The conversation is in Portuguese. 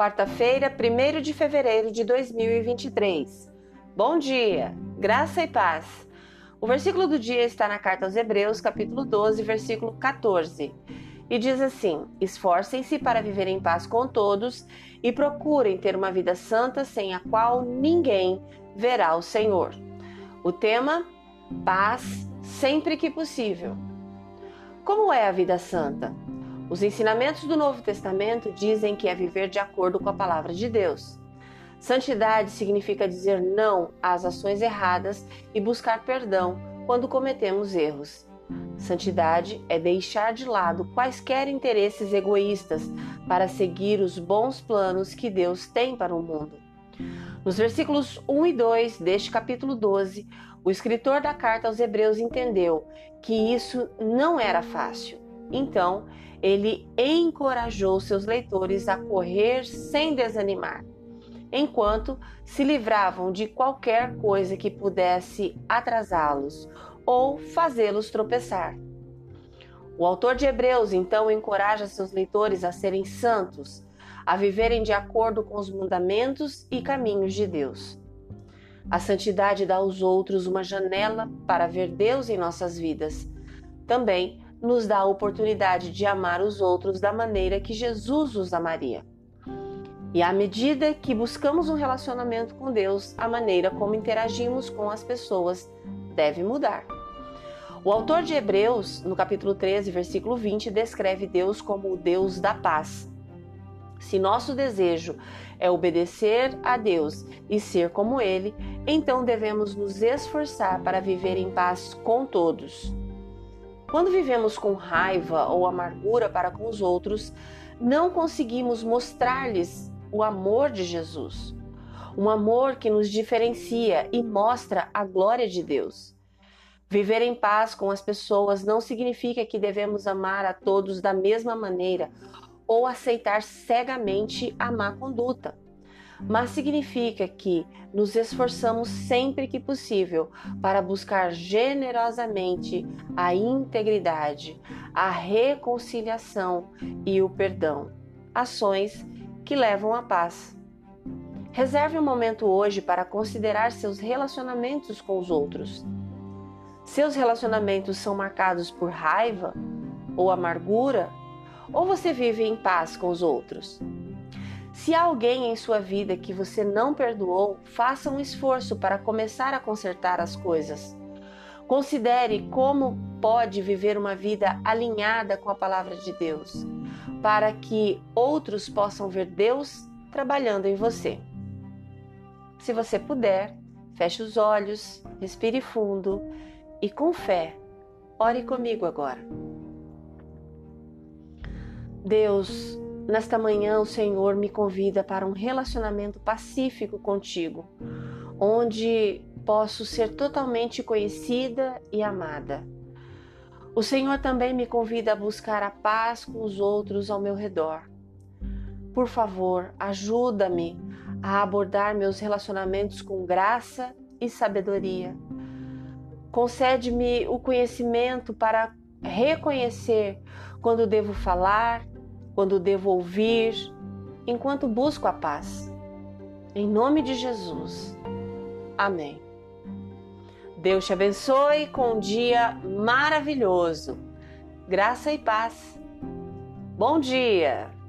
quarta-feira, 1 de fevereiro de 2023. Bom dia, graça e paz. O versículo do dia está na carta aos Hebreus, capítulo 12, versículo 14. E diz assim: Esforcem-se para viver em paz com todos e procurem ter uma vida santa sem a qual ninguém verá o Senhor. O tema: paz sempre que possível. Como é a vida santa? Os ensinamentos do Novo Testamento dizem que é viver de acordo com a palavra de Deus. Santidade significa dizer não às ações erradas e buscar perdão quando cometemos erros. Santidade é deixar de lado quaisquer interesses egoístas para seguir os bons planos que Deus tem para o mundo. Nos versículos 1 e 2 deste capítulo 12, o escritor da carta aos Hebreus entendeu que isso não era fácil. Então, ele encorajou seus leitores a correr sem desanimar, enquanto se livravam de qualquer coisa que pudesse atrasá-los ou fazê-los tropeçar. O autor de Hebreus então encoraja seus leitores a serem santos, a viverem de acordo com os mandamentos e caminhos de Deus. A santidade dá aos outros uma janela para ver Deus em nossas vidas. Também nos dá a oportunidade de amar os outros da maneira que Jesus os amaria. E à medida que buscamos um relacionamento com Deus, a maneira como interagimos com as pessoas deve mudar. O autor de Hebreus, no capítulo 13, versículo 20, descreve Deus como o Deus da paz. Se nosso desejo é obedecer a Deus e ser como Ele, então devemos nos esforçar para viver em paz com todos. Quando vivemos com raiva ou amargura para com os outros, não conseguimos mostrar-lhes o amor de Jesus, um amor que nos diferencia e mostra a glória de Deus. Viver em paz com as pessoas não significa que devemos amar a todos da mesma maneira ou aceitar cegamente a má conduta mas significa que nos esforçamos sempre que possível para buscar generosamente a integridade, a reconciliação e o perdão, ações que levam à paz. Reserve um momento hoje para considerar seus relacionamentos com os outros. Seus relacionamentos são marcados por raiva ou amargura? Ou você vive em paz com os outros? Se há alguém em sua vida que você não perdoou, faça um esforço para começar a consertar as coisas. Considere como pode viver uma vida alinhada com a palavra de Deus, para que outros possam ver Deus trabalhando em você. Se você puder, feche os olhos, respire fundo e com fé, ore comigo agora. Deus, Nesta manhã, o Senhor me convida para um relacionamento pacífico contigo, onde posso ser totalmente conhecida e amada. O Senhor também me convida a buscar a paz com os outros ao meu redor. Por favor, ajuda-me a abordar meus relacionamentos com graça e sabedoria. Concede-me o conhecimento para reconhecer quando devo falar quando devo ouvir, enquanto busco a paz. Em nome de Jesus. Amém. Deus te abençoe com um dia maravilhoso. Graça e paz. Bom dia!